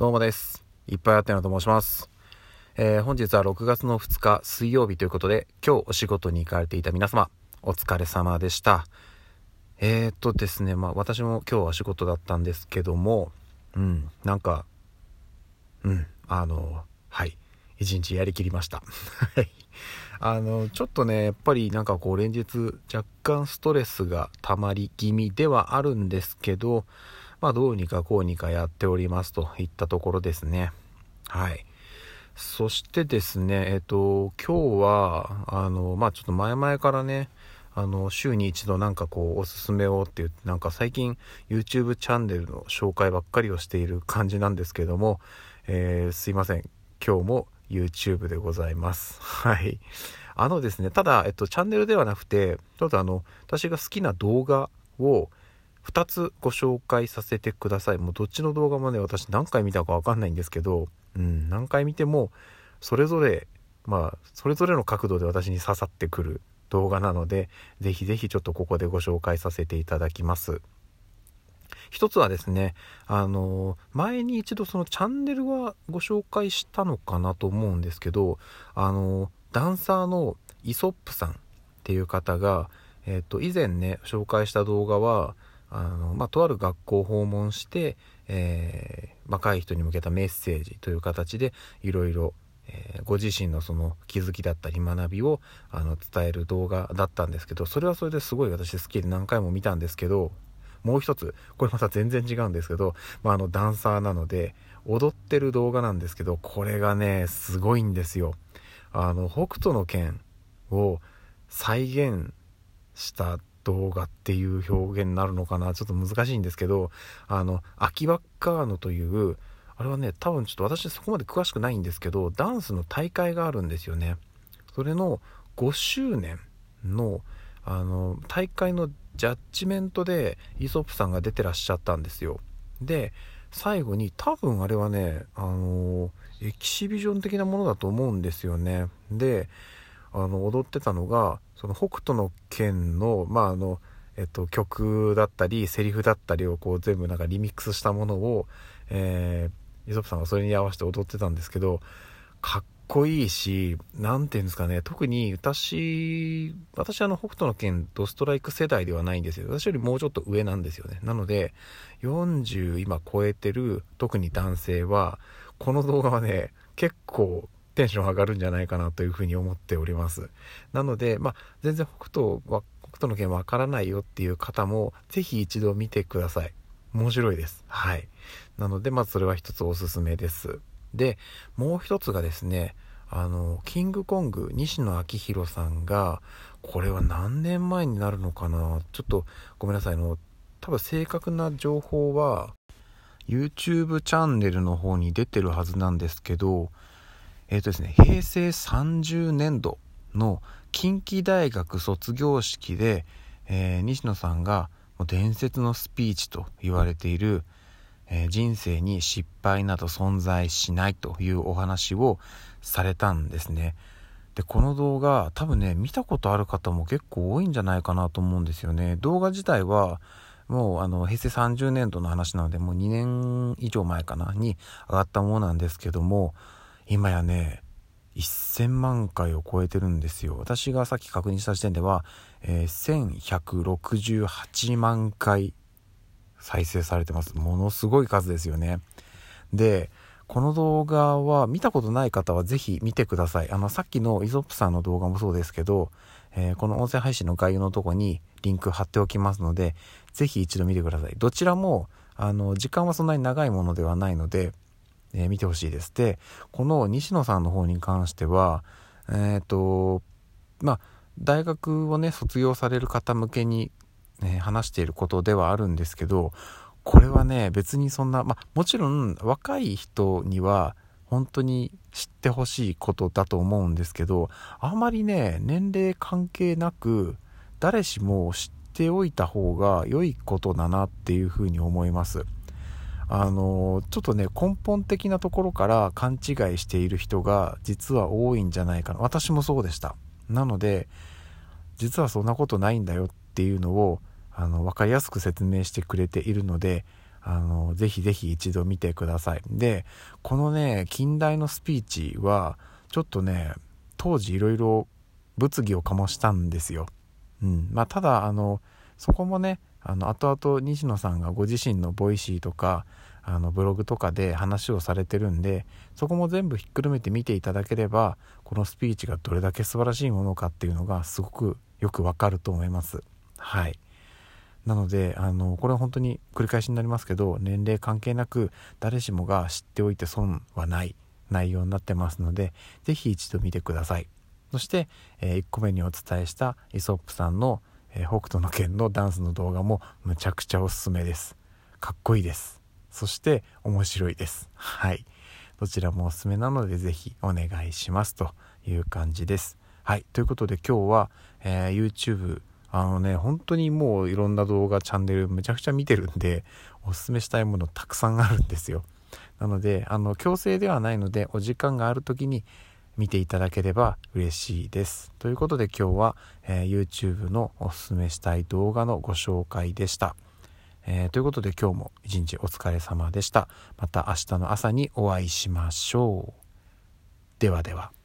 どうもです。いっぱいあってのと申します。えー、本日は6月の2日水曜日ということで、今日お仕事に行かれていた皆様、お疲れ様でした。えー、っとですね、まあ私も今日は仕事だったんですけども、うん、なんか、うん、あの、はい、一日やりきりました。はい。あの、ちょっとね、やっぱりなんかこう連日若干ストレスが溜まり気味ではあるんですけど、まあ、どうにかこうにかやっておりますといったところですね。はい。そしてですね、えっ、と、今日は、あの、まあ、ちょっと前々からね、あの、週に一度なんかこう、おすすめをって言って、なんか最近 YouTube チャンネルの紹介ばっかりをしている感じなんですけども、えー、すいません。今日も YouTube でございます。はい。あのですね、ただ、えっと、チャンネルではなくて、ちょっとあの、私が好きな動画を、2つご紹介させてください。もうどっちの動画もね、私何回見たかわかんないんですけど、うん、何回見ても、それぞれ、まあ、それぞれの角度で私に刺さってくる動画なので、ぜひぜひちょっとここでご紹介させていただきます。一つはですね、あの、前に一度そのチャンネルはご紹介したのかなと思うんですけど、あの、ダンサーのイソップさんっていう方が、えっ、と、以前ね、紹介した動画は、あの、まあ、とある学校を訪問して、えー、若い人に向けたメッセージという形でいろいろ、え、ご自身のその気づきだったり学びをあの伝える動画だったんですけどそれはそれですごい私好きで何回も見たんですけどもう一つこれまた全然違うんですけど、まあ、あのダンサーなので踊ってる動画なんですけどこれがねすごいんですよ。あの北斗の拳を再現した動画っていう表現になるのかな？ちょっと難しいんですけどあのアキバッカーノというあれはね多分ちょっと私そこまで詳しくないんですけどダンスの大会があるんですよね。それの5周年のあの大会のジャッジメントでイソップさんが出てらっしゃったんですよ。で最後に多分あれはねあのエキシビジョン的なものだと思うんですよね。であの踊ってたのがその北斗の拳の,、まああのえっと、曲だったりセリフだったりをこう全部なんかリミックスしたものを、えー、イソップさんがそれに合わせて踊ってたんですけどかっこいいし何て言うんですかね特に私私あの北斗の拳ドストライク世代ではないんですよ。私よりもうちょっと上なんですよね。なので40今超えてる特に男性はこの動画はね結構テンション上がるんじゃないかなというふうに思っております。なので、まあ、全然北斗は、北斗の件わからないよっていう方も、ぜひ一度見てください。面白いです。はい。なので、まずそれは一つおすすめです。で、もう一つがですね、あの、キングコング、西野昭弘さんが、これは何年前になるのかな？ちょっとごめんなさいあの、多分正確な情報は、YouTube チャンネルの方に出てるはずなんですけど、えっ、ー、とですね、平成30年度の近畿大学卒業式で、えー、西野さんが伝説のスピーチと言われている、えー、人生に失敗など存在しないというお話をされたんですね。で、この動画、多分ね、見たことある方も結構多いんじゃないかなと思うんですよね。動画自体は、もうあの平成30年度の話なので、もう2年以上前かな、に上がったものなんですけども、今やね、1000万回を超えてるんですよ。私がさっき確認した時点では、えー、1168万回再生されてます。ものすごい数ですよね。で、この動画は見たことない方はぜひ見てください。あの、さっきのイゾップさんの動画もそうですけど、えー、この音声配信の概要のとこにリンク貼っておきますので、ぜひ一度見てください。どちらも、あの、時間はそんなに長いものではないので、えー、見てほしいです。で、この西野さんの方に関しては、えっ、ー、と、まあ、大学をね、卒業される方向けに、ね、話していることではあるんですけど、これはね、別にそんな、まあ、もちろん若い人には本当に知ってほしいことだと思うんですけど、あまりね、年齢関係なく、誰しも知っておいた方が良いことだなっていうふうに思います。あのちょっとね根本的なところから勘違いしている人が実は多いんじゃないかな。私もそうでした。なので実はそんなことないんだよっていうのをあの分かりやすく説明してくれているのであのぜひぜひ一度見てください。でこのね近大のスピーチはちょっとね当時いろいろ物議を醸したんですよ、うん。まあ、ただあのそこもねあの後々西野さんがご自身の Voicy とかあのブログとかで話をされてるんでそこも全部ひっくるめて見ていただければこのスピーチがどれだけ素晴らしいものかっていうのがすごくよくわかると思います。はい。なのであのこれは本当に繰り返しになりますけど年齢関係なく誰しもが知っておいて損はない内容になってますので是非一度見てください。そして、えー、1個目にお伝えしたイソップさんの、えー、北斗の拳のダンスの動画もむちゃくちゃおすすめです。かっこいいです。そして面白いです。はい。どちらもおすすめなので是非お願いしますという感じです。はい。ということで今日は、えー、YouTube あのね本当にもういろんな動画チャンネルむちゃくちゃ見てるんでおすすめしたいものたくさんあるんですよ。なのであの強制ではないのでお時間がある時に見ていただければ嬉しいです。ということで今日は、えー、YouTube のおすすめしたい動画のご紹介でした、えー、ということで今日も一日お疲れ様でした。また明日の朝にお会いしましょう。ではでは。